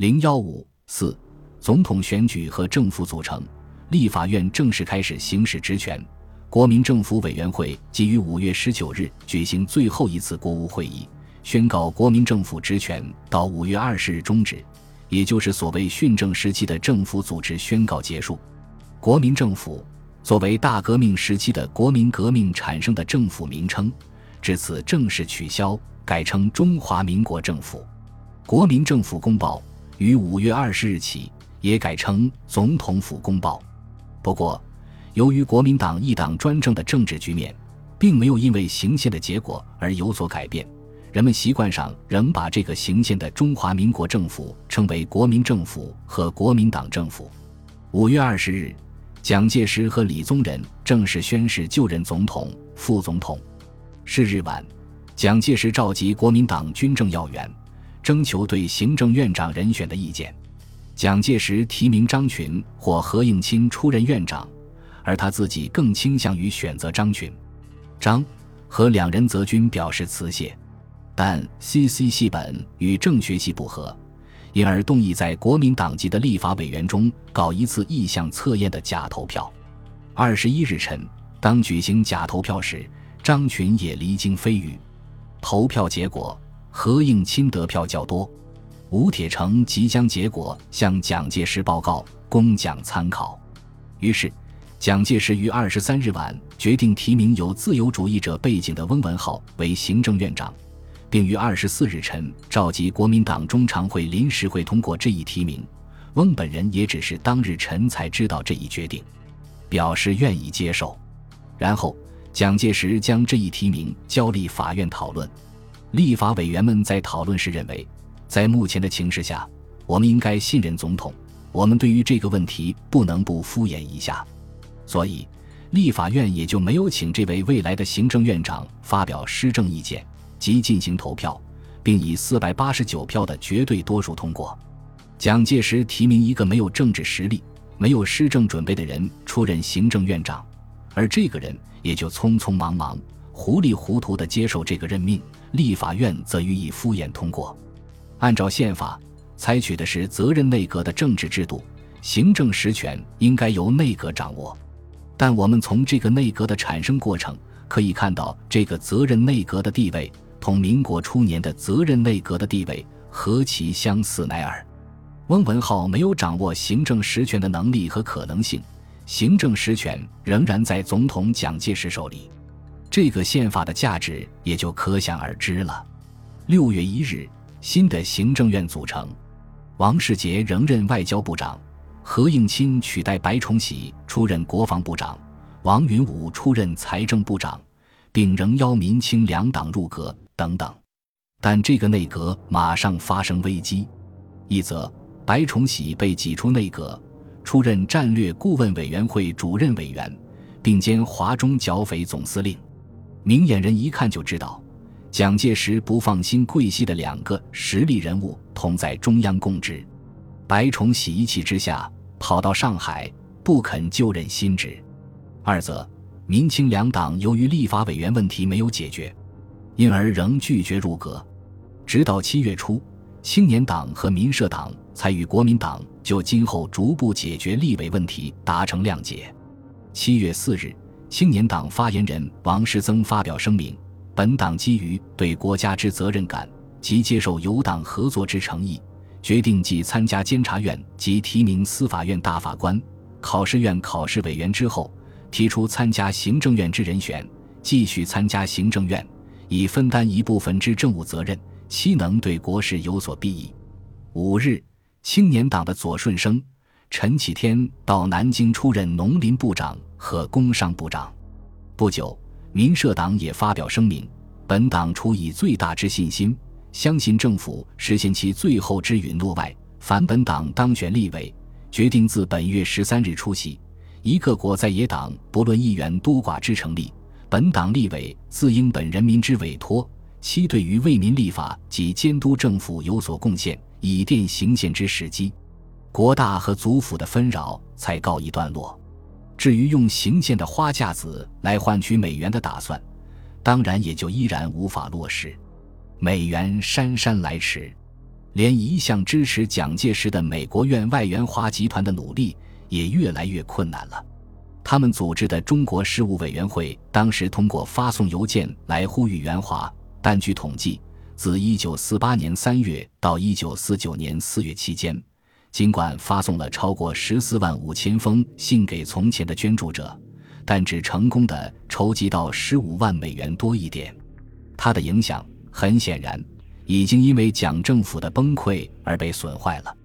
零幺五四，总统选举和政府组成，立法院正式开始行使职权。国民政府委员会即于五月十九日举行最后一次国务会议，宣告国民政府职权到五月二十日终止，也就是所谓训政时期的政府组织宣告结束。国民政府作为大革命时期的国民革命产生的政府名称，至此正式取消，改称中华民国政府。国民政府公报于五月二十日起也改称总统府公报。不过，由于国民党一党专政的政治局面，并没有因为行宪的结果而有所改变，人们习惯上仍把这个行宪的中华民国政府称为国民政府和国民党政府。五月二十日，蒋介石和李宗仁正式宣誓就任总统、副总统。是日晚，蒋介石召集国民党军政要员，征求对行政院长人选的意见。蒋介石提名张群或何应钦出任院长。而他自己更倾向于选择张群、张和两人则均表示辞谢，但 C.C 系本与政学系不合，因而动议在国民党籍的立法委员中搞一次意向测验的假投票。二十一日晨，当举行假投票时，张群也离京飞羽。投票结果，何应钦得票较多。吴铁城即将结果向蒋介石报告，供蒋参考。于是。蒋介石于二十三日晚决定提名有自由主义者背景的翁文灏为行政院长，并于二十四日晨召集国民党中常会临时会通过这一提名。翁本人也只是当日晨才知道这一决定，表示愿意接受。然后，蒋介石将这一提名交立法院讨论。立法委员们在讨论时认为，在目前的情势下，我们应该信任总统。我们对于这个问题不能不敷衍一下。所以，立法院也就没有请这位未来的行政院长发表施政意见，即进行投票，并以四百八十九票的绝对多数通过。蒋介石提名一个没有政治实力、没有施政准备的人出任行政院长，而这个人也就匆匆忙忙、糊里糊涂地接受这个任命。立法院则予以敷衍通过。按照宪法，采取的是责任内阁的政治制度，行政实权应该由内阁掌握。但我们从这个内阁的产生过程可以看到，这个责任内阁的地位同民国初年的责任内阁的地位何其相似乃尔。翁文灏没有掌握行政实权的能力和可能性，行政实权仍然在总统蒋介石手里，这个宪法的价值也就可想而知了。六月一日，新的行政院组成，王世杰仍任外交部长。何应钦取代白崇禧出任国防部长，王云武出任财政部长，并仍邀民清两党入阁等等。但这个内阁马上发生危机：一则白崇禧被挤出内阁，出任战略顾问委员会主任委员，并兼华中剿匪总司令。明眼人一看就知道，蒋介石不放心桂系的两个实力人物同在中央供职，白崇禧一气之下。跑到上海，不肯就任新职。二则，民清两党由于立法委员问题没有解决，因而仍拒绝入阁。直到七月初，青年党和民社党才与国民党就今后逐步解决立委问题达成谅解。七月四日，青年党发言人王世增发表声明：本党基于对国家之责任感及接受友党合作之诚意。决定继参加监察院及提名司法院大法官、考试院考试委员之后，提出参加行政院之人选，继续参加行政院，以分担一部分之政务责任，期能对国事有所裨益。五日，青年党的左顺生、陈启天到南京出任农林部长和工商部长。不久，民社党也发表声明，本党处以最大之信心。相信政府实现其最后之允诺外，凡本党当选立委，决定自本月十三日出席。一个国在野党不论议员多寡之成立，本党立委自应本人民之委托，期对于为民立法及监督政府有所贡献，以奠行宪之时机。国大和族府的纷扰才告一段落。至于用行宪的花架子来换取美元的打算，当然也就依然无法落实。美元姗姗来迟，连一向支持蒋介石的美国院外援华集团的努力也越来越困难了。他们组织的中国事务委员会当时通过发送邮件来呼吁援华，但据统计，自1948年3月到1949年4月期间，尽管发送了超过十四万五千封信给从前的捐助者，但只成功的筹集到十五万美元多一点。他的影响很显然已经因为蒋政府的崩溃而被损坏了。